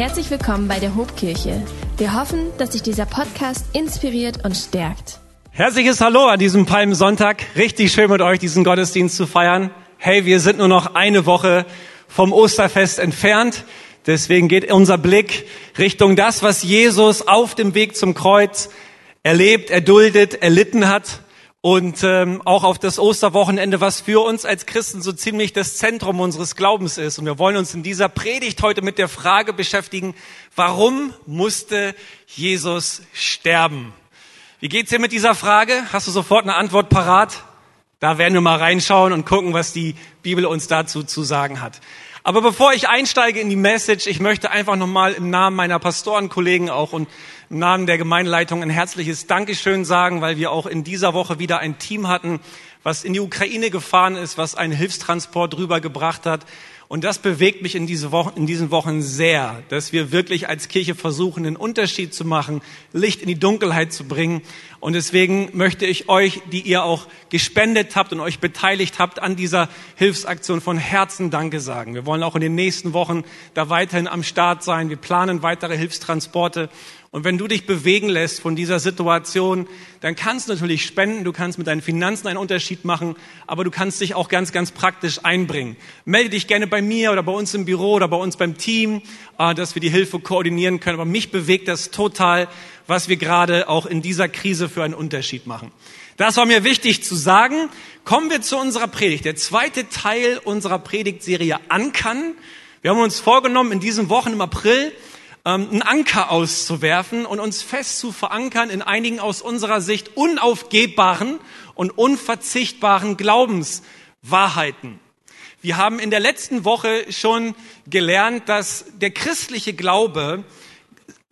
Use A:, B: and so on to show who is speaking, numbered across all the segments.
A: Herzlich willkommen bei der Hobkirche. Wir hoffen, dass sich dieser Podcast inspiriert und stärkt.
B: Herzliches Hallo an diesem Palmsonntag. Richtig schön mit euch diesen Gottesdienst zu feiern. Hey, wir sind nur noch eine Woche vom Osterfest entfernt. Deswegen geht unser Blick Richtung das, was Jesus auf dem Weg zum Kreuz erlebt, erduldet, erlitten hat und ähm, auch auf das Osterwochenende, was für uns als Christen so ziemlich das Zentrum unseres Glaubens ist. Und wir wollen uns in dieser Predigt heute mit der Frage beschäftigen, warum musste Jesus sterben? Wie geht's dir mit dieser Frage? Hast du sofort eine Antwort parat? Da werden wir mal reinschauen und gucken, was die Bibel uns dazu zu sagen hat. Aber bevor ich einsteige in die Message, ich möchte einfach nochmal im Namen meiner Pastorenkollegen auch und im Namen der Gemeindeleitung ein herzliches Dankeschön sagen, weil wir auch in dieser Woche wieder ein Team hatten, was in die Ukraine gefahren ist, was einen Hilfstransport rübergebracht hat. Und das bewegt mich in, diese Wochen, in diesen Wochen sehr, dass wir wirklich als Kirche versuchen, einen Unterschied zu machen, Licht in die Dunkelheit zu bringen. Und deswegen möchte ich euch, die ihr auch gespendet habt und euch beteiligt habt an dieser Hilfsaktion von Herzen Danke sagen. Wir wollen auch in den nächsten Wochen da weiterhin am Start sein. Wir planen weitere Hilfstransporte. Und wenn du dich bewegen lässt von dieser Situation, dann kannst du natürlich spenden, du kannst mit deinen Finanzen einen Unterschied machen, aber du kannst dich auch ganz, ganz praktisch einbringen. Melde dich gerne bei mir oder bei uns im Büro oder bei uns beim Team, äh, dass wir die Hilfe koordinieren können. Aber mich bewegt das total, was wir gerade auch in dieser Krise für einen Unterschied machen. Das war mir wichtig zu sagen. Kommen wir zu unserer Predigt. Der zweite Teil unserer Predigtserie Ankern. Wir haben uns vorgenommen, in diesen Wochen im April einen Anker auszuwerfen und uns fest zu verankern in einigen aus unserer Sicht unaufgebbaren und unverzichtbaren Glaubenswahrheiten. Wir haben in der letzten Woche schon gelernt, dass der christliche Glaube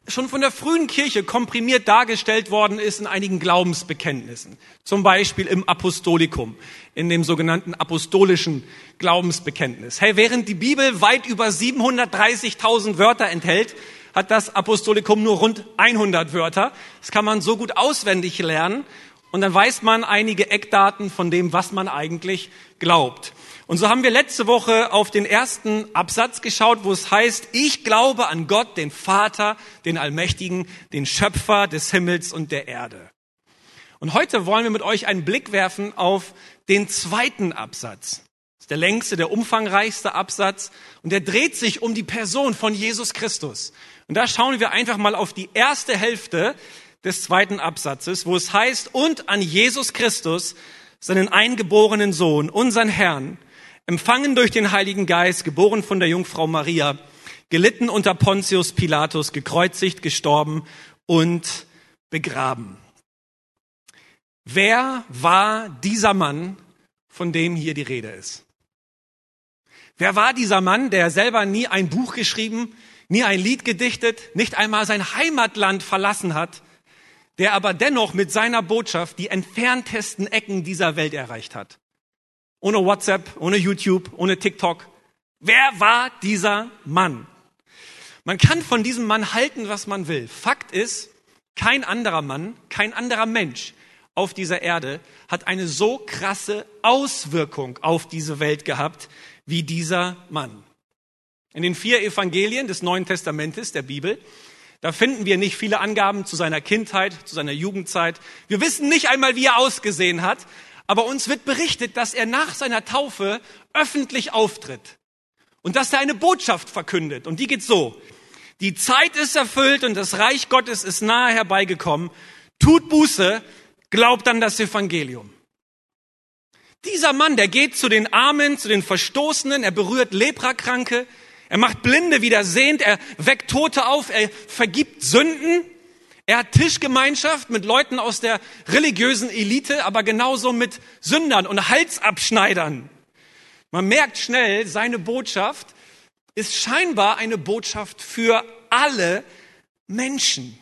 B: schon von der frühen Kirche komprimiert dargestellt worden ist in einigen Glaubensbekenntnissen. Zum Beispiel im Apostolikum, in dem sogenannten apostolischen Glaubensbekenntnis. Hey, während die Bibel weit über 730.000 Wörter enthält, hat das Apostolikum nur rund 100 Wörter. Das kann man so gut auswendig lernen und dann weiß man einige Eckdaten von dem, was man eigentlich glaubt. Und so haben wir letzte Woche auf den ersten Absatz geschaut, wo es heißt, ich glaube an Gott, den Vater, den Allmächtigen, den Schöpfer des Himmels und der Erde. Und heute wollen wir mit euch einen Blick werfen auf den zweiten Absatz. Der längste, der umfangreichste Absatz und der dreht sich um die Person von Jesus Christus. Und da schauen wir einfach mal auf die erste Hälfte des zweiten Absatzes, wo es heißt, und an Jesus Christus, seinen eingeborenen Sohn, unseren Herrn, empfangen durch den Heiligen Geist, geboren von der Jungfrau Maria, gelitten unter Pontius Pilatus, gekreuzigt, gestorben und begraben. Wer war dieser Mann, von dem hier die Rede ist? Wer war dieser Mann, der selber nie ein Buch geschrieben, nie ein Lied gedichtet, nicht einmal sein Heimatland verlassen hat, der aber dennoch mit seiner Botschaft die entferntesten Ecken dieser Welt erreicht hat? Ohne WhatsApp, ohne YouTube, ohne TikTok. Wer war dieser Mann? Man kann von diesem Mann halten, was man will. Fakt ist, kein anderer Mann, kein anderer Mensch auf dieser Erde hat eine so krasse Auswirkung auf diese Welt gehabt wie dieser Mann. In den vier Evangelien des Neuen Testamentes der Bibel, da finden wir nicht viele Angaben zu seiner Kindheit, zu seiner Jugendzeit. Wir wissen nicht einmal, wie er ausgesehen hat, aber uns wird berichtet, dass er nach seiner Taufe öffentlich auftritt und dass er eine Botschaft verkündet. Und die geht so. Die Zeit ist erfüllt und das Reich Gottes ist nahe herbeigekommen. Tut Buße, glaubt an das Evangelium. Dieser Mann, der geht zu den Armen, zu den Verstoßenen, er berührt Leprakranke, er macht Blinde wieder sehend, er weckt Tote auf, er vergibt Sünden, er hat Tischgemeinschaft mit Leuten aus der religiösen Elite, aber genauso mit Sündern und Halsabschneidern. Man merkt schnell, seine Botschaft ist scheinbar eine Botschaft für alle Menschen.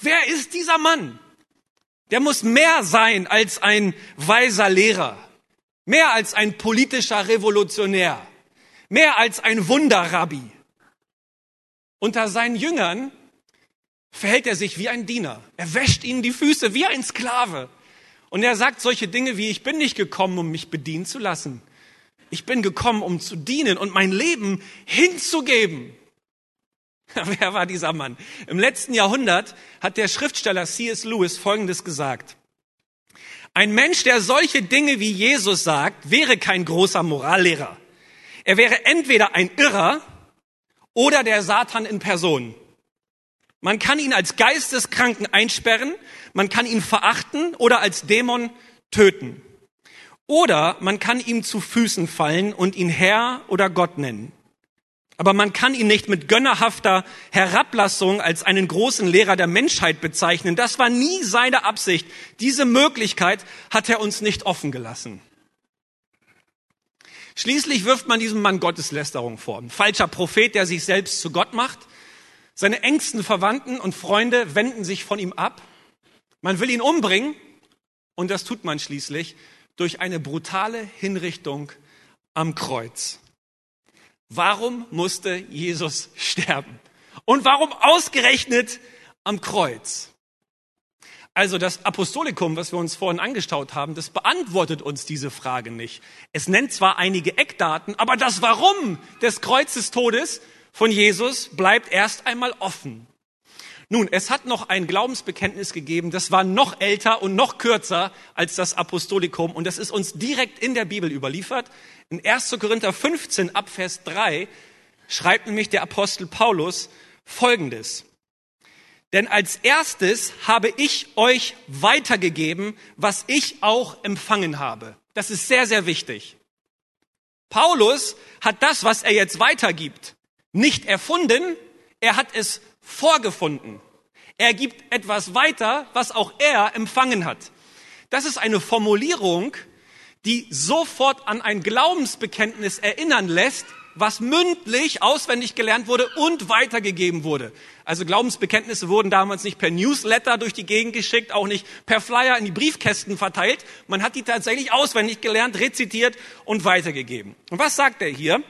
B: Wer ist dieser Mann? Der muss mehr sein als ein weiser Lehrer, mehr als ein politischer Revolutionär, mehr als ein Wunderrabbi. Unter seinen Jüngern verhält er sich wie ein Diener. Er wäscht ihnen die Füße wie ein Sklave. Und er sagt solche Dinge wie, ich bin nicht gekommen, um mich bedienen zu lassen. Ich bin gekommen, um zu dienen und mein Leben hinzugeben. Wer war dieser Mann? Im letzten Jahrhundert hat der Schriftsteller C.S. Lewis Folgendes gesagt. Ein Mensch, der solche Dinge wie Jesus sagt, wäre kein großer Morallehrer. Er wäre entweder ein Irrer oder der Satan in Person. Man kann ihn als Geisteskranken einsperren, man kann ihn verachten oder als Dämon töten. Oder man kann ihm zu Füßen fallen und ihn Herr oder Gott nennen. Aber man kann ihn nicht mit gönnerhafter Herablassung als einen großen Lehrer der Menschheit bezeichnen. Das war nie seine Absicht. Diese Möglichkeit hat er uns nicht offen gelassen. Schließlich wirft man diesem Mann Gotteslästerung vor. Ein falscher Prophet, der sich selbst zu Gott macht. Seine engsten Verwandten und Freunde wenden sich von ihm ab. Man will ihn umbringen und das tut man schließlich durch eine brutale Hinrichtung am Kreuz. Warum musste Jesus sterben? Und warum ausgerechnet am Kreuz? Also das Apostolikum, was wir uns vorhin angeschaut haben, das beantwortet uns diese Frage nicht. Es nennt zwar einige Eckdaten, aber das Warum des Kreuzestodes von Jesus bleibt erst einmal offen. Nun, es hat noch ein Glaubensbekenntnis gegeben, das war noch älter und noch kürzer als das Apostolikum und das ist uns direkt in der Bibel überliefert. In 1. Korinther 15 ab Vers 3 schreibt nämlich der Apostel Paulus Folgendes. Denn als erstes habe ich euch weitergegeben, was ich auch empfangen habe. Das ist sehr, sehr wichtig. Paulus hat das, was er jetzt weitergibt, nicht erfunden, er hat es vorgefunden. Er gibt etwas weiter, was auch er empfangen hat. Das ist eine Formulierung, die sofort an ein Glaubensbekenntnis erinnern lässt, was mündlich auswendig gelernt wurde und weitergegeben wurde. Also Glaubensbekenntnisse wurden damals nicht per Newsletter durch die Gegend geschickt, auch nicht per Flyer in die Briefkästen verteilt. Man hat die tatsächlich auswendig gelernt, rezitiert und weitergegeben. Und was sagt er hier?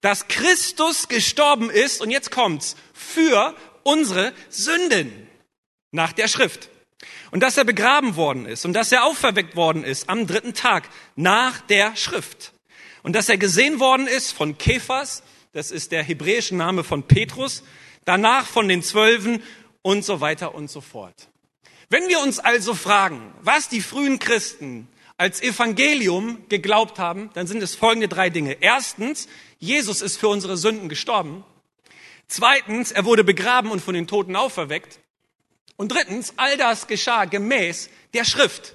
B: Dass Christus gestorben ist, und jetzt kommt's, für unsere Sünden nach der Schrift. Und dass er begraben worden ist und dass er auferweckt worden ist am dritten Tag nach der Schrift und dass er gesehen worden ist von Kephas, das ist der hebräische Name von Petrus, danach von den Zwölfen und so weiter und so fort. Wenn wir uns also fragen, was die frühen Christen als Evangelium geglaubt haben, dann sind es folgende drei Dinge. Erstens, Jesus ist für unsere Sünden gestorben. Zweitens, er wurde begraben und von den Toten auferweckt. Und drittens, all das geschah gemäß der Schrift.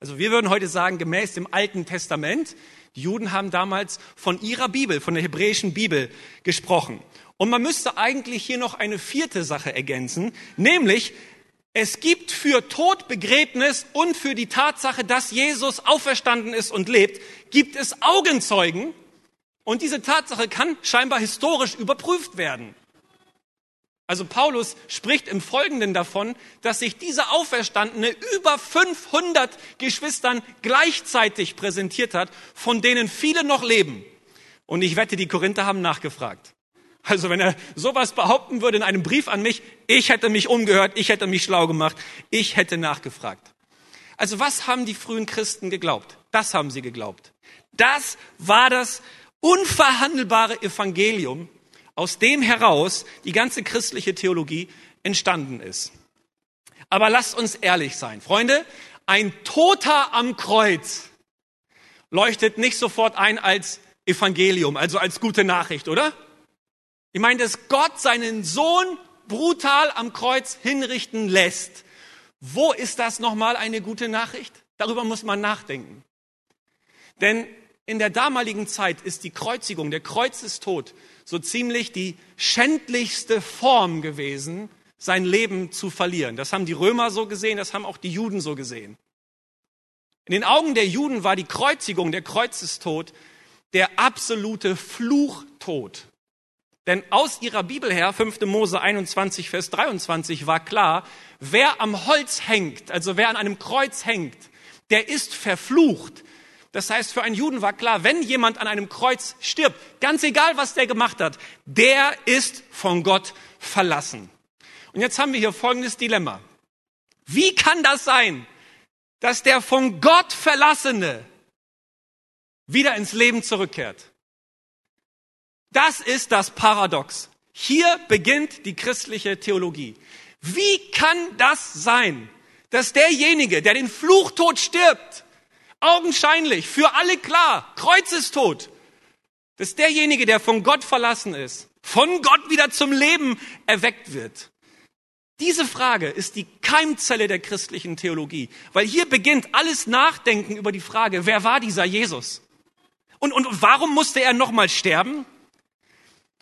B: Also wir würden heute sagen, gemäß dem Alten Testament. Die Juden haben damals von ihrer Bibel, von der hebräischen Bibel gesprochen. Und man müsste eigentlich hier noch eine vierte Sache ergänzen, nämlich es gibt für Tod, Begräbnis und für die Tatsache, dass Jesus auferstanden ist und lebt, gibt es Augenzeugen. Und diese Tatsache kann scheinbar historisch überprüft werden. Also Paulus spricht im Folgenden davon, dass sich dieser Auferstandene über 500 Geschwistern gleichzeitig präsentiert hat, von denen viele noch leben. Und ich wette, die Korinther haben nachgefragt. Also wenn er sowas behaupten würde in einem Brief an mich, ich hätte mich umgehört, ich hätte mich schlau gemacht, ich hätte nachgefragt. Also was haben die frühen Christen geglaubt? Das haben sie geglaubt. Das war das unverhandelbare Evangelium, aus dem heraus die ganze christliche Theologie entstanden ist. Aber lasst uns ehrlich sein. Freunde, ein Toter am Kreuz leuchtet nicht sofort ein als Evangelium, also als gute Nachricht, oder? Ich meine, dass Gott seinen Sohn brutal am Kreuz hinrichten lässt. Wo ist das nochmal eine gute Nachricht? Darüber muss man nachdenken. Denn in der damaligen Zeit ist die Kreuzigung, der Kreuzestod, so ziemlich die schändlichste Form gewesen, sein Leben zu verlieren. Das haben die Römer so gesehen, das haben auch die Juden so gesehen. In den Augen der Juden war die Kreuzigung, der Kreuzestod, der absolute Fluchtod. Denn aus ihrer Bibel her, 5. Mose 21, Vers 23, war klar, wer am Holz hängt, also wer an einem Kreuz hängt, der ist verflucht. Das heißt, für einen Juden war klar, wenn jemand an einem Kreuz stirbt, ganz egal, was der gemacht hat, der ist von Gott verlassen. Und jetzt haben wir hier folgendes Dilemma. Wie kann das sein, dass der von Gott Verlassene wieder ins Leben zurückkehrt? Das ist das Paradox. Hier beginnt die christliche Theologie. Wie kann das sein, dass derjenige, der den Fluchtod stirbt, augenscheinlich, für alle klar, Kreuzestod, dass derjenige, der von Gott verlassen ist, von Gott wieder zum Leben erweckt wird. Diese Frage ist die Keimzelle der christlichen Theologie, weil hier beginnt alles Nachdenken über die Frage, wer war dieser Jesus? Und, und, warum musste er nochmal sterben?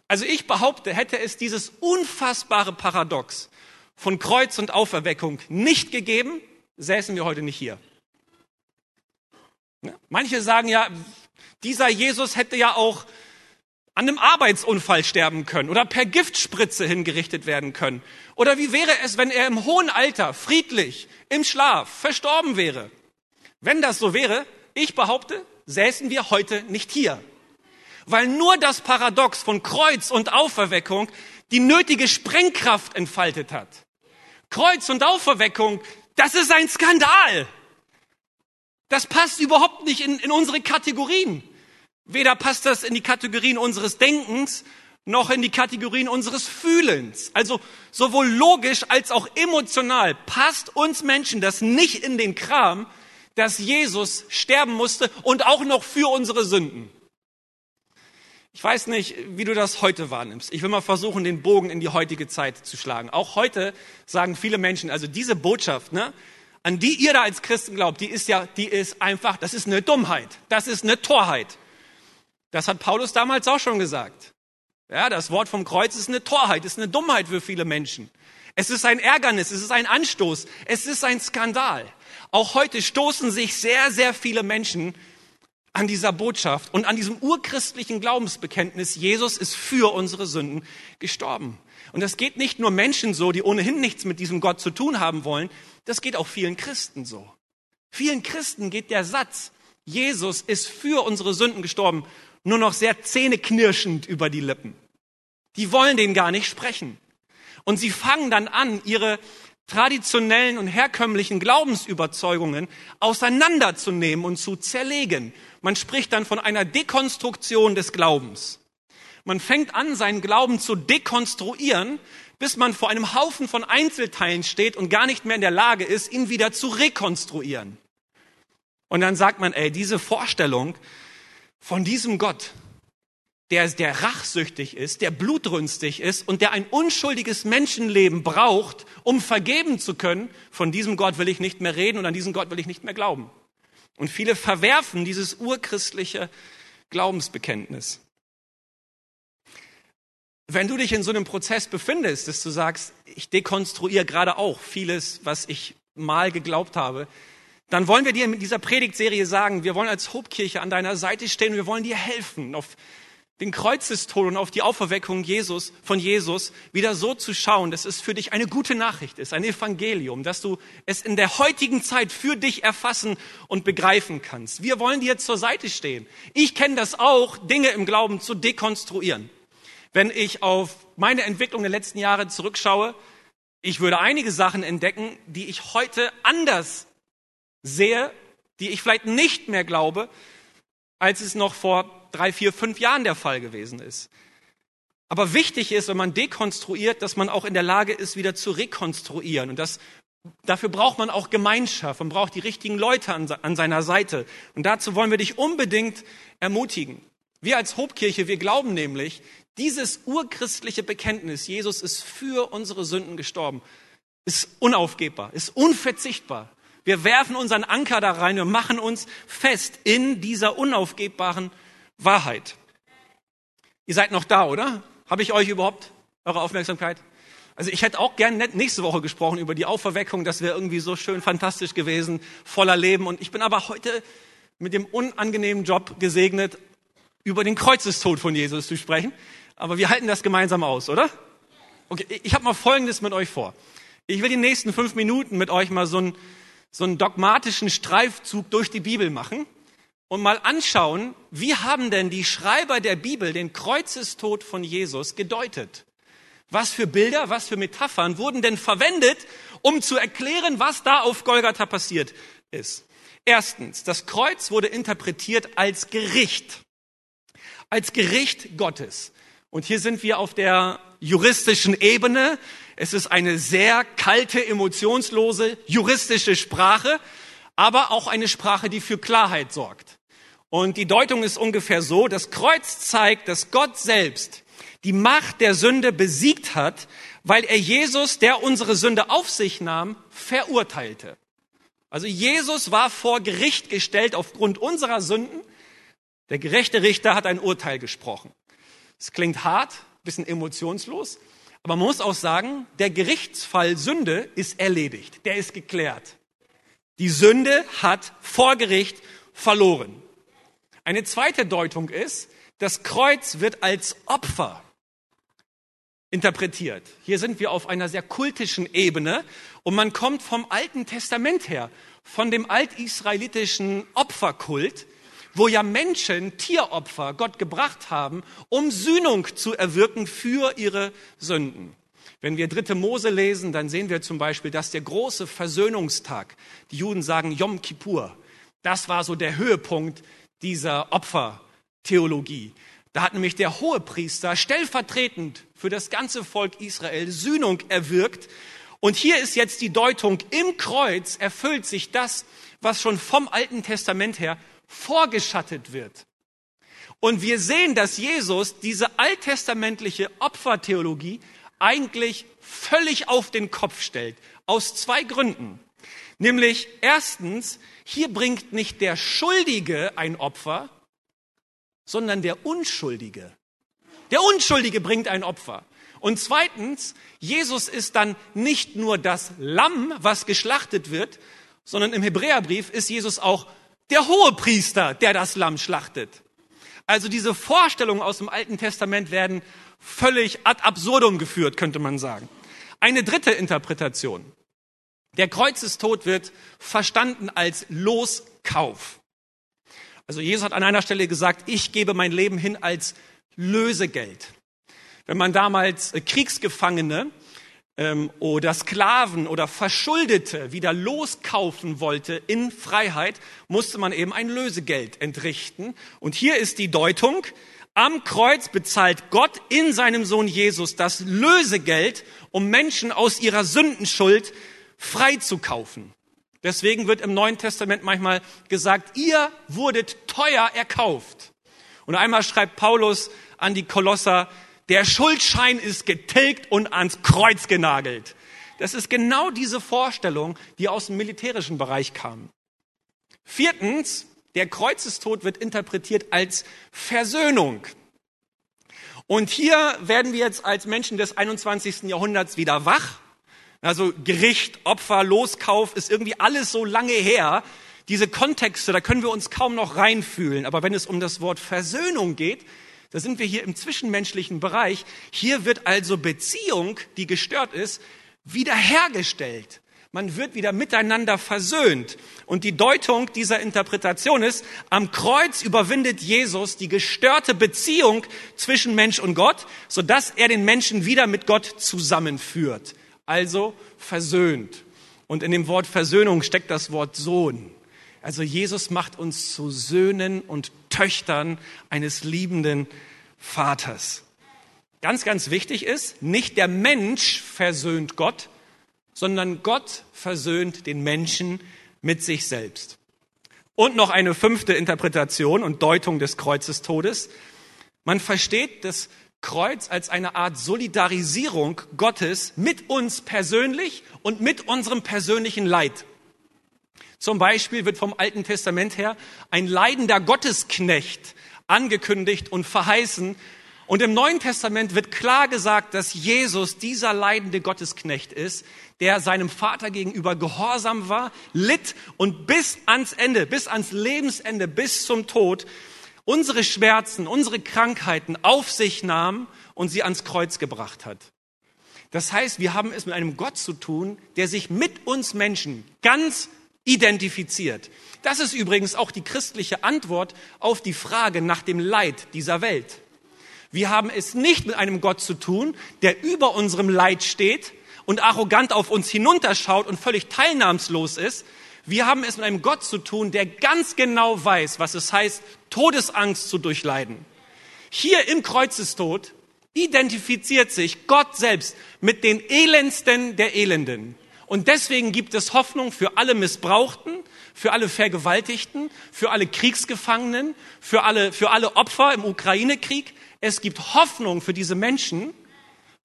B: Also ich behaupte, hätte es dieses unfassbare Paradox von Kreuz und Auferweckung nicht gegeben, säßen wir heute nicht hier. Manche sagen ja, dieser Jesus hätte ja auch an einem Arbeitsunfall sterben können oder per Giftspritze hingerichtet werden können. Oder wie wäre es, wenn er im hohen Alter, friedlich, im Schlaf, verstorben wäre? Wenn das so wäre, ich behaupte, säßen wir heute nicht hier. Weil nur das Paradox von Kreuz und Auferweckung die nötige Sprengkraft entfaltet hat. Kreuz und Auferweckung, das ist ein Skandal. Das passt überhaupt nicht in, in unsere Kategorien. Weder passt das in die Kategorien unseres Denkens, noch in die Kategorien unseres Fühlens. Also sowohl logisch als auch emotional passt uns Menschen das nicht in den Kram, dass Jesus sterben musste und auch noch für unsere Sünden. Ich weiß nicht, wie du das heute wahrnimmst. Ich will mal versuchen, den Bogen in die heutige Zeit zu schlagen. Auch heute sagen viele Menschen, also diese Botschaft, ne, an die ihr da als Christen glaubt, die ist ja, die ist einfach, das ist eine Dummheit. Das ist eine Torheit. Das hat Paulus damals auch schon gesagt. Ja, das Wort vom Kreuz ist eine Torheit, ist eine Dummheit für viele Menschen. Es ist ein Ärgernis, es ist ein Anstoß, es ist ein Skandal. Auch heute stoßen sich sehr, sehr viele Menschen an dieser Botschaft und an diesem urchristlichen Glaubensbekenntnis, Jesus ist für unsere Sünden gestorben. Und das geht nicht nur Menschen so, die ohnehin nichts mit diesem Gott zu tun haben wollen, das geht auch vielen Christen so. Vielen Christen geht der Satz, Jesus ist für unsere Sünden gestorben, nur noch sehr zähneknirschend über die Lippen. Die wollen den gar nicht sprechen. Und sie fangen dann an, ihre traditionellen und herkömmlichen Glaubensüberzeugungen auseinanderzunehmen und zu zerlegen. Man spricht dann von einer Dekonstruktion des Glaubens. Man fängt an, seinen Glauben zu dekonstruieren, bis man vor einem Haufen von Einzelteilen steht und gar nicht mehr in der Lage ist, ihn wieder zu rekonstruieren. Und dann sagt man, ey, diese Vorstellung von diesem Gott, der, der rachsüchtig ist, der blutrünstig ist und der ein unschuldiges Menschenleben braucht, um vergeben zu können, von diesem Gott will ich nicht mehr reden und an diesen Gott will ich nicht mehr glauben. Und viele verwerfen dieses urchristliche Glaubensbekenntnis. Wenn du dich in so einem Prozess befindest, dass du sagst, ich dekonstruiere gerade auch vieles, was ich mal geglaubt habe, dann wollen wir dir in dieser Predigtserie sagen, wir wollen als Hobkirche an deiner Seite stehen, wir wollen dir helfen, auf den Kreuzestod und auf die Auferweckung Jesus, von Jesus wieder so zu schauen, dass es für dich eine gute Nachricht ist, ein Evangelium, dass du es in der heutigen Zeit für dich erfassen und begreifen kannst. Wir wollen dir zur Seite stehen. Ich kenne das auch, Dinge im Glauben zu dekonstruieren. Wenn ich auf meine Entwicklung der letzten Jahre zurückschaue, ich würde einige Sachen entdecken, die ich heute anders sehe, die ich vielleicht nicht mehr glaube, als es noch vor drei, vier, fünf Jahren der Fall gewesen ist. Aber wichtig ist, wenn man dekonstruiert, dass man auch in der Lage ist, wieder zu rekonstruieren. Und das, dafür braucht man auch Gemeinschaft. Man braucht die richtigen Leute an, an seiner Seite. Und dazu wollen wir dich unbedingt ermutigen. Wir als Hobkirche, wir glauben nämlich, dieses urchristliche Bekenntnis, Jesus ist für unsere Sünden gestorben, ist unaufgebbar, ist unverzichtbar. Wir werfen unseren Anker da rein und machen uns fest in dieser unaufgebbaren Wahrheit. Ihr seid noch da, oder? Habe ich euch überhaupt eure Aufmerksamkeit? Also ich hätte auch gern nächste Woche gesprochen über die Auferweckung, das wäre irgendwie so schön fantastisch gewesen, voller Leben. Und ich bin aber heute mit dem unangenehmen Job gesegnet, über den Kreuzestod von Jesus zu sprechen. Aber wir halten das gemeinsam aus, oder? Okay, ich habe mal Folgendes mit euch vor. Ich will die nächsten fünf Minuten mit euch mal so einen, so einen dogmatischen Streifzug durch die Bibel machen und mal anschauen, wie haben denn die Schreiber der Bibel den Kreuzestod von Jesus gedeutet? Was für Bilder, was für Metaphern wurden denn verwendet, um zu erklären, was da auf Golgatha passiert ist? Erstens, das Kreuz wurde interpretiert als Gericht, als Gericht Gottes. Und hier sind wir auf der juristischen Ebene. Es ist eine sehr kalte, emotionslose, juristische Sprache, aber auch eine Sprache, die für Klarheit sorgt. Und die Deutung ist ungefähr so, das Kreuz zeigt, dass Gott selbst die Macht der Sünde besiegt hat, weil er Jesus, der unsere Sünde auf sich nahm, verurteilte. Also Jesus war vor Gericht gestellt aufgrund unserer Sünden. Der gerechte Richter hat ein Urteil gesprochen. Es klingt hart, bisschen emotionslos, aber man muss auch sagen, der Gerichtsfall Sünde ist erledigt, der ist geklärt. Die Sünde hat vor Gericht verloren. Eine zweite Deutung ist, das Kreuz wird als Opfer interpretiert. Hier sind wir auf einer sehr kultischen Ebene und man kommt vom Alten Testament her, von dem altisraelitischen Opferkult, wo ja Menschen Tieropfer Gott gebracht haben, um Sühnung zu erwirken für ihre Sünden. Wenn wir dritte Mose lesen, dann sehen wir zum Beispiel, dass der große Versöhnungstag, die Juden sagen Yom Kippur, das war so der Höhepunkt dieser Opfertheologie. Da hat nämlich der Hohepriester stellvertretend für das ganze Volk Israel Sühnung erwirkt. Und hier ist jetzt die Deutung, im Kreuz erfüllt sich das, was schon vom Alten Testament her vorgeschattet wird. Und wir sehen, dass Jesus diese alttestamentliche Opfertheologie eigentlich völlig auf den Kopf stellt. Aus zwei Gründen. Nämlich erstens, hier bringt nicht der Schuldige ein Opfer, sondern der Unschuldige. Der Unschuldige bringt ein Opfer. Und zweitens, Jesus ist dann nicht nur das Lamm, was geschlachtet wird, sondern im Hebräerbrief ist Jesus auch der Hohepriester, der das Lamm schlachtet. Also diese Vorstellungen aus dem Alten Testament werden völlig ad absurdum geführt, könnte man sagen. Eine dritte Interpretation. Der Kreuzestod wird verstanden als Loskauf. Also Jesus hat an einer Stelle gesagt, ich gebe mein Leben hin als Lösegeld. Wenn man damals äh, Kriegsgefangene ähm, oder Sklaven oder Verschuldete wieder loskaufen wollte in Freiheit, musste man eben ein Lösegeld entrichten. Und hier ist die Deutung, am Kreuz bezahlt Gott in seinem Sohn Jesus das Lösegeld, um Menschen aus ihrer Sündenschuld frei zu kaufen. Deswegen wird im Neuen Testament manchmal gesagt, ihr wurdet teuer erkauft. Und einmal schreibt Paulus an die Kolosser, der Schuldschein ist getilgt und ans Kreuz genagelt. Das ist genau diese Vorstellung, die aus dem militärischen Bereich kam. Viertens, der Kreuzestod wird interpretiert als Versöhnung. Und hier werden wir jetzt als Menschen des 21. Jahrhunderts wieder wach also Gericht, Opfer, Loskauf ist irgendwie alles so lange her. Diese Kontexte, da können wir uns kaum noch reinfühlen. Aber wenn es um das Wort Versöhnung geht, da sind wir hier im zwischenmenschlichen Bereich. Hier wird also Beziehung, die gestört ist, wiederhergestellt. Man wird wieder miteinander versöhnt. Und die Deutung dieser Interpretation ist, am Kreuz überwindet Jesus die gestörte Beziehung zwischen Mensch und Gott, sodass er den Menschen wieder mit Gott zusammenführt also versöhnt. Und in dem Wort Versöhnung steckt das Wort Sohn. Also Jesus macht uns zu Söhnen und Töchtern eines liebenden Vaters. Ganz, ganz wichtig ist, nicht der Mensch versöhnt Gott, sondern Gott versöhnt den Menschen mit sich selbst. Und noch eine fünfte Interpretation und Deutung des Kreuzestodes. Man versteht dass Kreuz als eine Art Solidarisierung Gottes mit uns persönlich und mit unserem persönlichen Leid. Zum Beispiel wird vom Alten Testament her ein leidender Gottesknecht angekündigt und verheißen. Und im Neuen Testament wird klar gesagt, dass Jesus dieser leidende Gottesknecht ist, der seinem Vater gegenüber gehorsam war, litt und bis ans Ende, bis ans Lebensende, bis zum Tod unsere Schmerzen, unsere Krankheiten auf sich nahm und sie ans Kreuz gebracht hat. Das heißt, wir haben es mit einem Gott zu tun, der sich mit uns Menschen ganz identifiziert. Das ist übrigens auch die christliche Antwort auf die Frage nach dem Leid dieser Welt. Wir haben es nicht mit einem Gott zu tun, der über unserem Leid steht und arrogant auf uns hinunterschaut und völlig teilnahmslos ist, wir haben es mit einem Gott zu tun, der ganz genau weiß, was es heißt, Todesangst zu durchleiden. Hier im Kreuzestod identifiziert sich Gott selbst mit den Elendsten der Elenden. Und deswegen gibt es Hoffnung für alle Missbrauchten, für alle Vergewaltigten, für alle Kriegsgefangenen, für alle, für alle Opfer im Ukraine-Krieg. Es gibt Hoffnung für diese Menschen,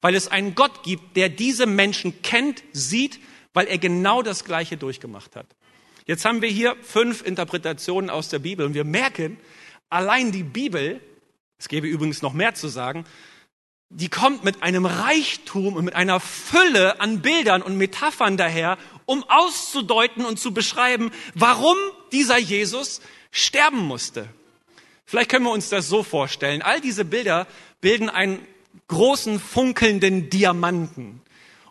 B: weil es einen Gott gibt, der diese Menschen kennt, sieht, weil er genau das Gleiche durchgemacht hat. Jetzt haben wir hier fünf Interpretationen aus der Bibel und wir merken, allein die Bibel, es gäbe übrigens noch mehr zu sagen, die kommt mit einem Reichtum und mit einer Fülle an Bildern und Metaphern daher, um auszudeuten und zu beschreiben, warum dieser Jesus sterben musste. Vielleicht können wir uns das so vorstellen. All diese Bilder bilden einen großen funkelnden Diamanten.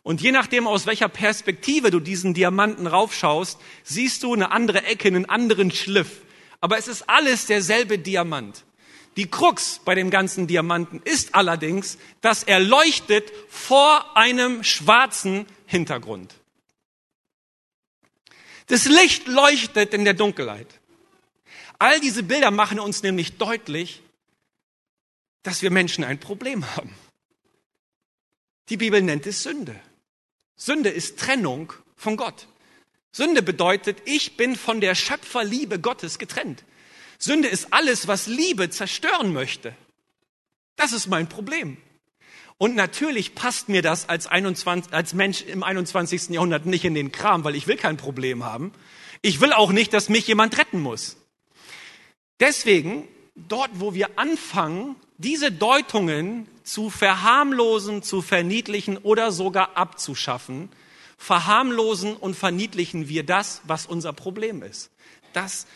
B: Und je nachdem, aus welcher Perspektive du diesen Diamanten raufschaust, siehst du eine andere Ecke, einen anderen Schliff. Aber es ist alles derselbe Diamant. Die Krux bei dem ganzen Diamanten ist allerdings, dass er leuchtet vor einem schwarzen Hintergrund. Das Licht leuchtet in der Dunkelheit. All diese Bilder machen uns nämlich deutlich, dass wir Menschen ein Problem haben. Die Bibel nennt es Sünde. Sünde ist Trennung von Gott. Sünde bedeutet, ich bin von der Schöpferliebe Gottes getrennt. Sünde ist alles, was Liebe zerstören möchte. Das ist mein Problem. Und natürlich passt mir das als, 21, als Mensch im 21. Jahrhundert nicht in den Kram, weil ich will kein Problem haben. Ich will auch nicht, dass mich jemand retten muss. Deswegen, dort, wo wir anfangen, diese Deutungen zu verharmlosen, zu verniedlichen oder sogar abzuschaffen, verharmlosen und verniedlichen wir das, was unser Problem ist. Das,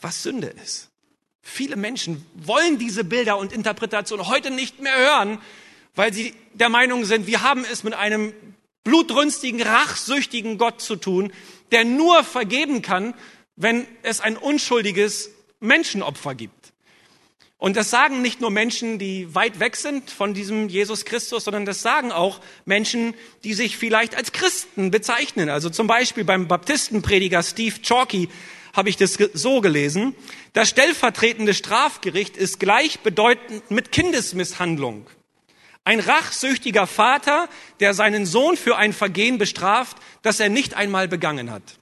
B: was Sünde ist. Viele Menschen wollen diese Bilder und Interpretationen heute nicht mehr hören, weil sie der Meinung sind, wir haben es mit einem blutrünstigen, rachsüchtigen Gott zu tun, der nur vergeben kann, wenn es ein unschuldiges Menschenopfer gibt. Und das sagen nicht nur Menschen, die weit weg sind von diesem Jesus Christus, sondern das sagen auch Menschen, die sich vielleicht als Christen bezeichnen. Also zum Beispiel beim Baptistenprediger Steve Chalky habe ich das so gelesen. Das stellvertretende Strafgericht ist gleichbedeutend mit Kindesmisshandlung. Ein rachsüchtiger Vater, der seinen Sohn für ein Vergehen bestraft, das er nicht einmal begangen hat.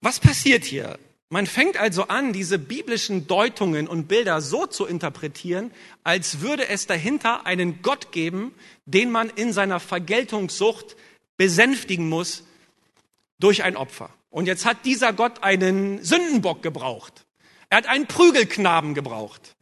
B: Was passiert hier? Man fängt also an, diese biblischen Deutungen und Bilder so zu interpretieren, als würde es dahinter einen Gott geben, den man in seiner Vergeltungssucht besänftigen muss, durch ein Opfer. Und jetzt hat dieser Gott einen Sündenbock gebraucht. Er hat einen Prügelknaben gebraucht.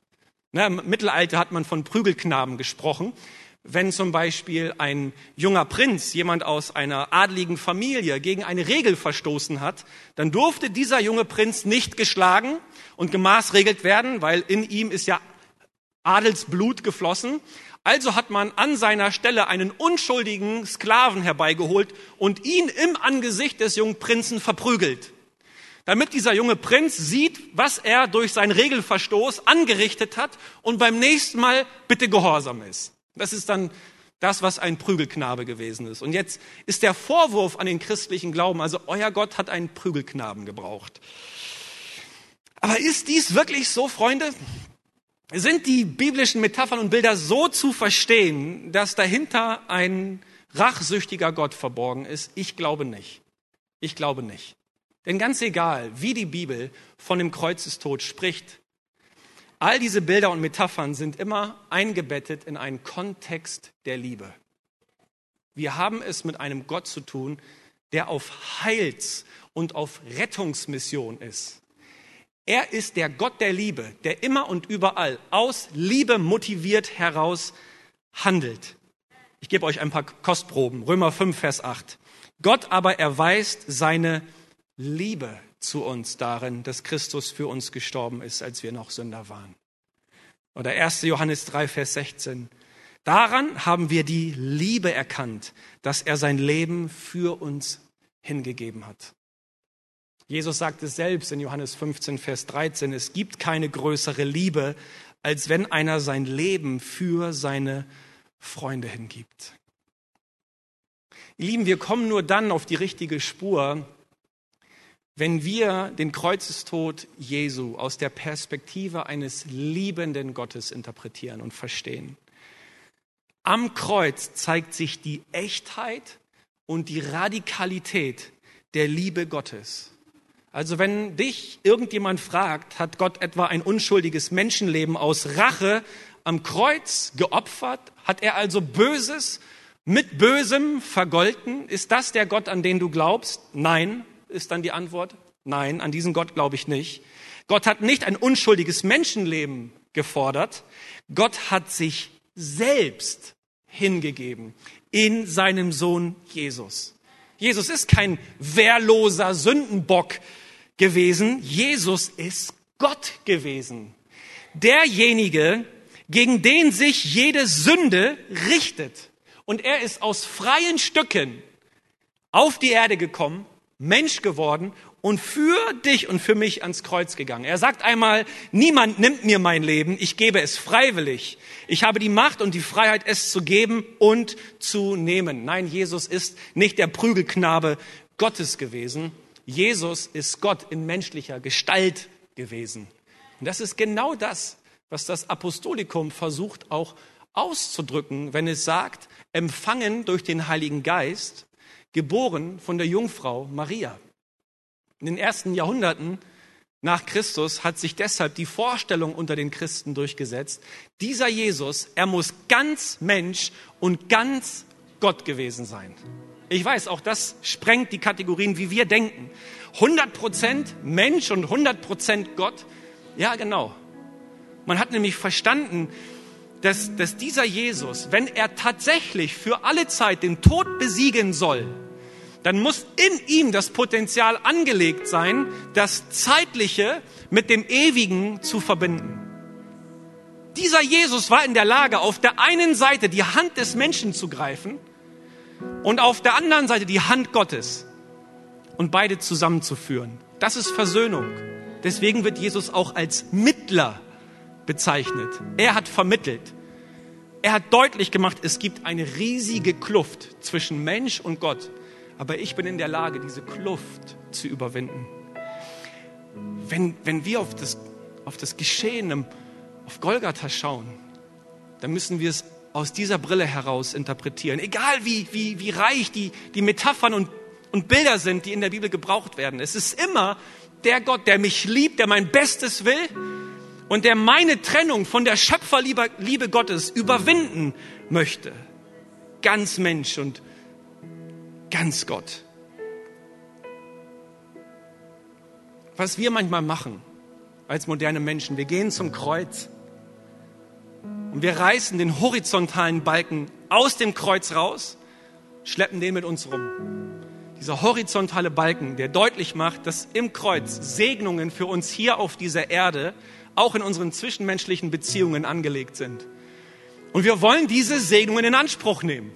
B: Ne, Im Mittelalter hat man von Prügelknaben gesprochen. Wenn zum Beispiel ein junger Prinz, jemand aus einer adligen Familie, gegen eine Regel verstoßen hat, dann durfte dieser junge Prinz nicht geschlagen und gemaßregelt werden, weil in ihm ist ja Adelsblut geflossen. Also hat man an seiner Stelle einen unschuldigen Sklaven herbeigeholt und ihn im Angesicht des jungen Prinzen verprügelt. Damit dieser junge Prinz sieht, was er durch seinen Regelverstoß angerichtet hat und beim nächsten Mal bitte gehorsam ist. Das ist dann das, was ein Prügelknabe gewesen ist. Und jetzt ist der Vorwurf an den christlichen Glauben, also euer Gott hat einen Prügelknaben gebraucht. Aber ist dies wirklich so, Freunde? Sind die biblischen Metaphern und Bilder so zu verstehen, dass dahinter ein rachsüchtiger Gott verborgen ist? Ich glaube nicht. Ich glaube nicht. Denn ganz egal, wie die Bibel von dem Kreuzestod spricht, all diese Bilder und Metaphern sind immer eingebettet in einen Kontext der Liebe. Wir haben es mit einem Gott zu tun, der auf Heils- und auf Rettungsmission ist. Er ist der Gott der Liebe, der immer und überall aus Liebe motiviert heraus handelt. Ich gebe euch ein paar Kostproben. Römer 5, Vers 8. Gott aber erweist seine Liebe zu uns darin, dass Christus für uns gestorben ist, als wir noch Sünder waren. Oder 1. Johannes 3, Vers 16. Daran haben wir die Liebe erkannt, dass er sein Leben für uns hingegeben hat. Jesus sagt es selbst in Johannes 15, Vers 13, es gibt keine größere Liebe, als wenn einer sein Leben für seine Freunde hingibt. Lieben, wir kommen nur dann auf die richtige Spur, wenn wir den Kreuzestod Jesu aus der Perspektive eines liebenden Gottes interpretieren und verstehen. Am Kreuz zeigt sich die Echtheit und die Radikalität der Liebe Gottes. Also wenn dich irgendjemand fragt, hat Gott etwa ein unschuldiges Menschenleben aus Rache am Kreuz geopfert? Hat er also Böses mit Bösem vergolten? Ist das der Gott, an den du glaubst? Nein, ist dann die Antwort. Nein, an diesen Gott glaube ich nicht. Gott hat nicht ein unschuldiges Menschenleben gefordert. Gott hat sich selbst hingegeben in seinem Sohn Jesus. Jesus ist kein wehrloser Sündenbock gewesen. Jesus ist Gott gewesen. Derjenige, gegen den sich jede Sünde richtet. Und er ist aus freien Stücken auf die Erde gekommen, Mensch geworden und für dich und für mich ans Kreuz gegangen. Er sagt einmal, niemand nimmt mir mein Leben, ich gebe es freiwillig. Ich habe die Macht und die Freiheit, es zu geben und zu nehmen. Nein, Jesus ist nicht der Prügelknabe Gottes gewesen. Jesus ist Gott in menschlicher Gestalt gewesen. Und das ist genau das, was das Apostolikum versucht auch auszudrücken, wenn es sagt, empfangen durch den Heiligen Geist, geboren von der Jungfrau Maria. In den ersten Jahrhunderten nach Christus hat sich deshalb die Vorstellung unter den Christen durchgesetzt, dieser Jesus, er muss ganz Mensch und ganz Gott gewesen sein. Ich weiß, auch das sprengt die Kategorien, wie wir denken. 100% Mensch und 100% Gott. Ja, genau. Man hat nämlich verstanden, dass, dass dieser Jesus, wenn er tatsächlich für alle Zeit den Tod besiegen soll, dann muss in ihm das Potenzial angelegt sein, das Zeitliche mit dem Ewigen zu verbinden. Dieser Jesus war in der Lage, auf der einen Seite die Hand des Menschen zu greifen und auf der anderen Seite die Hand Gottes und beide zusammenzuführen. Das ist Versöhnung. Deswegen wird Jesus auch als Mittler bezeichnet. Er hat vermittelt. Er hat deutlich gemacht, es gibt eine riesige Kluft zwischen Mensch und Gott aber ich bin in der Lage, diese Kluft zu überwinden. Wenn, wenn wir auf das, auf das Geschehen auf Golgatha schauen, dann müssen wir es aus dieser Brille heraus interpretieren. Egal wie, wie, wie reich die, die Metaphern und, und Bilder sind, die in der Bibel gebraucht werden. Es ist immer der Gott, der mich liebt, der mein Bestes will und der meine Trennung von der Schöpferliebe Liebe Gottes überwinden möchte. Ganz Mensch und ganz Gott. Was wir manchmal machen als moderne Menschen, wir gehen zum Kreuz und wir reißen den horizontalen Balken aus dem Kreuz raus, schleppen den mit uns rum. Dieser horizontale Balken, der deutlich macht, dass im Kreuz Segnungen für uns hier auf dieser Erde, auch in unseren zwischenmenschlichen Beziehungen angelegt sind. Und wir wollen diese Segnungen in Anspruch nehmen.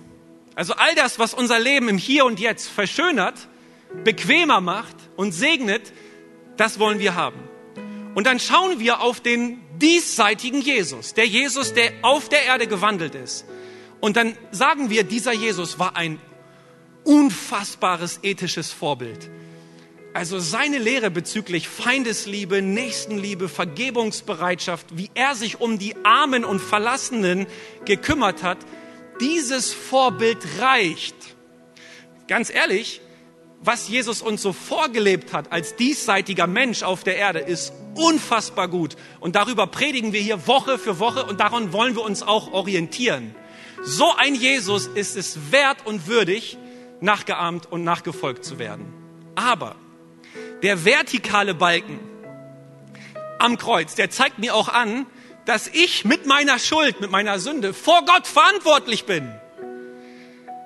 B: Also all das, was unser Leben im Hier und Jetzt verschönert, bequemer macht und segnet, das wollen wir haben. Und dann schauen wir auf den diesseitigen Jesus, der Jesus, der auf der Erde gewandelt ist. Und dann sagen wir, dieser Jesus war ein unfassbares ethisches Vorbild. Also seine Lehre bezüglich Feindesliebe, Nächstenliebe, Vergebungsbereitschaft, wie er sich um die Armen und Verlassenen gekümmert hat, dieses Vorbild reicht. Ganz ehrlich, was Jesus uns so vorgelebt hat als diesseitiger Mensch auf der Erde, ist unfassbar gut. Und darüber predigen wir hier Woche für Woche und daran wollen wir uns auch orientieren. So ein Jesus ist es wert und würdig, nachgeahmt und nachgefolgt zu werden. Aber der vertikale Balken am Kreuz, der zeigt mir auch an, dass ich mit meiner Schuld, mit meiner Sünde vor Gott verantwortlich bin.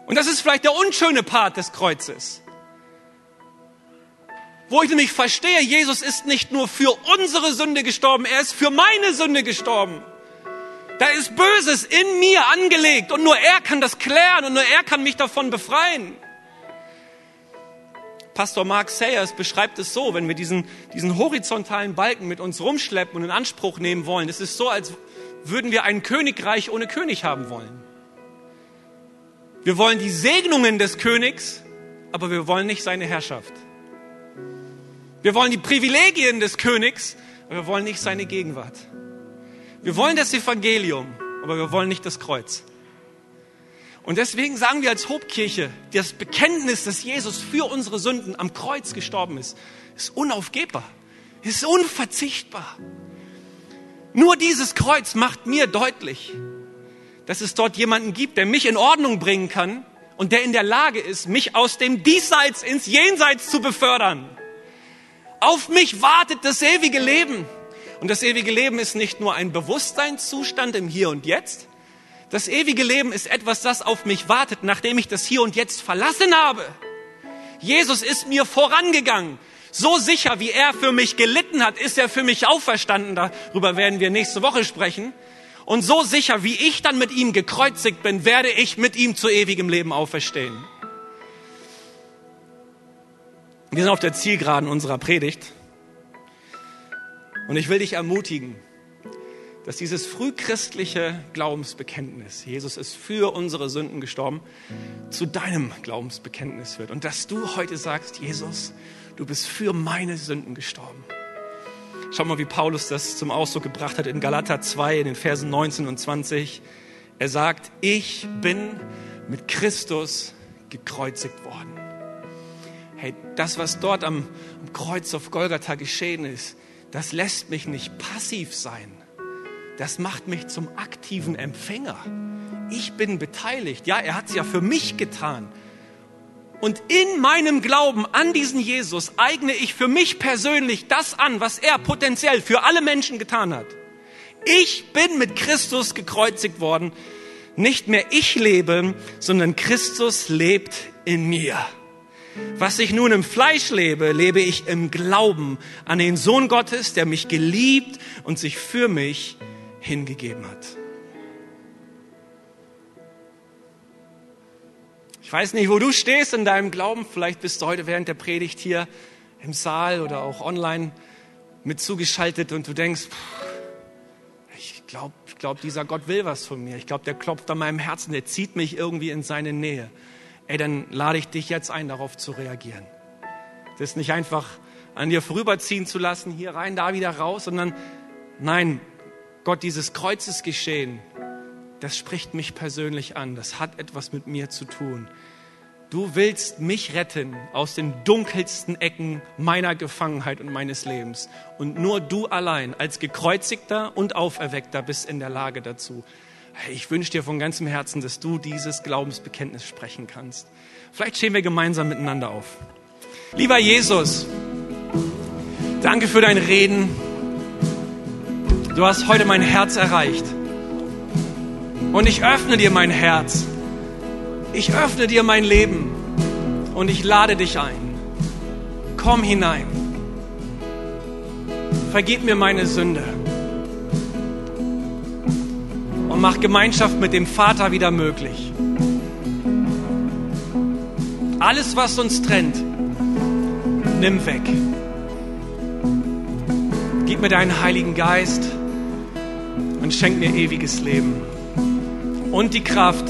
B: Und das ist vielleicht der unschöne Part des Kreuzes. Wo ich nämlich verstehe, Jesus ist nicht nur für unsere Sünde gestorben, er ist für meine Sünde gestorben. Da ist Böses in mir angelegt und nur er kann das klären und nur er kann mich davon befreien. Pastor Mark Sayers beschreibt es so, wenn wir diesen, diesen horizontalen Balken mit uns rumschleppen und in Anspruch nehmen wollen. Es ist so, als würden wir ein Königreich ohne König haben wollen. Wir wollen die Segnungen des Königs, aber wir wollen nicht seine Herrschaft. Wir wollen die Privilegien des Königs, aber wir wollen nicht seine Gegenwart. Wir wollen das Evangelium, aber wir wollen nicht das Kreuz. Und deswegen sagen wir als Hobkirche, das Bekenntnis, dass Jesus für unsere Sünden am Kreuz gestorben ist, ist unaufgebbar, ist unverzichtbar. Nur dieses Kreuz macht mir deutlich, dass es dort jemanden gibt, der mich in Ordnung bringen kann und der in der Lage ist, mich aus dem Diesseits ins Jenseits zu befördern. Auf mich wartet das ewige Leben. Und das ewige Leben ist nicht nur ein Bewusstseinszustand im Hier und Jetzt, das ewige Leben ist etwas, das auf mich wartet, nachdem ich das Hier und Jetzt verlassen habe. Jesus ist mir vorangegangen. So sicher, wie er für mich gelitten hat, ist er für mich auferstanden. Darüber werden wir nächste Woche sprechen. Und so sicher, wie ich dann mit ihm gekreuzigt bin, werde ich mit ihm zu ewigem Leben auferstehen. Wir sind auf der Zielgeraden unserer Predigt. Und ich will dich ermutigen, dass dieses frühchristliche Glaubensbekenntnis, Jesus ist für unsere Sünden gestorben, zu deinem Glaubensbekenntnis wird. Und dass du heute sagst, Jesus, du bist für meine Sünden gestorben. Schau mal, wie Paulus das zum Ausdruck gebracht hat in Galater 2, in den Versen 19 und 20. Er sagt, ich bin mit Christus gekreuzigt worden. Hey, das, was dort am, am Kreuz auf Golgatha geschehen ist, das lässt mich nicht passiv sein das macht mich zum aktiven Empfänger. Ich bin beteiligt. Ja, er hat es ja für mich getan. Und in meinem Glauben an diesen Jesus eigne ich für mich persönlich das an, was er potenziell für alle Menschen getan hat. Ich bin mit Christus gekreuzigt worden. Nicht mehr ich lebe, sondern Christus lebt in mir. Was ich nun im Fleisch lebe, lebe ich im Glauben an den Sohn Gottes, der mich geliebt und sich für mich hingegeben hat. Ich weiß nicht, wo du stehst in deinem Glauben. Vielleicht bist du heute während der Predigt hier im Saal oder auch online mit zugeschaltet und du denkst, ich glaube, glaub, dieser Gott will was von mir. Ich glaube, der klopft an meinem Herzen, der zieht mich irgendwie in seine Nähe. Ey, dann lade ich dich jetzt ein, darauf zu reagieren. Das nicht einfach an dir vorüberziehen zu lassen, hier rein, da wieder raus, sondern nein, Gott, dieses Kreuzesgeschehen, das spricht mich persönlich an. Das hat etwas mit mir zu tun. Du willst mich retten aus den dunkelsten Ecken meiner Gefangenheit und meines Lebens. Und nur du allein als gekreuzigter und auferweckter bist in der Lage dazu. Ich wünsche dir von ganzem Herzen, dass du dieses Glaubensbekenntnis sprechen kannst. Vielleicht stehen wir gemeinsam miteinander auf. Lieber Jesus, danke für dein Reden. Du hast heute mein Herz erreicht. Und ich öffne dir mein Herz. Ich öffne dir mein Leben. Und ich lade dich ein. Komm hinein. Vergib mir meine Sünde. Und mach Gemeinschaft mit dem Vater wieder möglich. Alles, was uns trennt, nimm weg. Gib mir deinen Heiligen Geist und schenk mir ewiges Leben und die Kraft,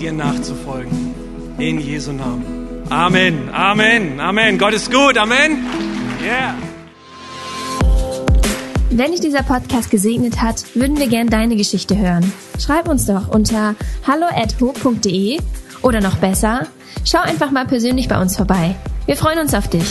B: dir nachzufolgen. In Jesu Namen. Amen, Amen, Amen. Gott ist gut, Amen. Yeah.
A: Wenn dich dieser Podcast gesegnet hat, würden wir gerne deine Geschichte hören. Schreib uns doch unter hallo@ho.de oder noch besser, schau einfach mal persönlich bei uns vorbei. Wir freuen uns auf dich.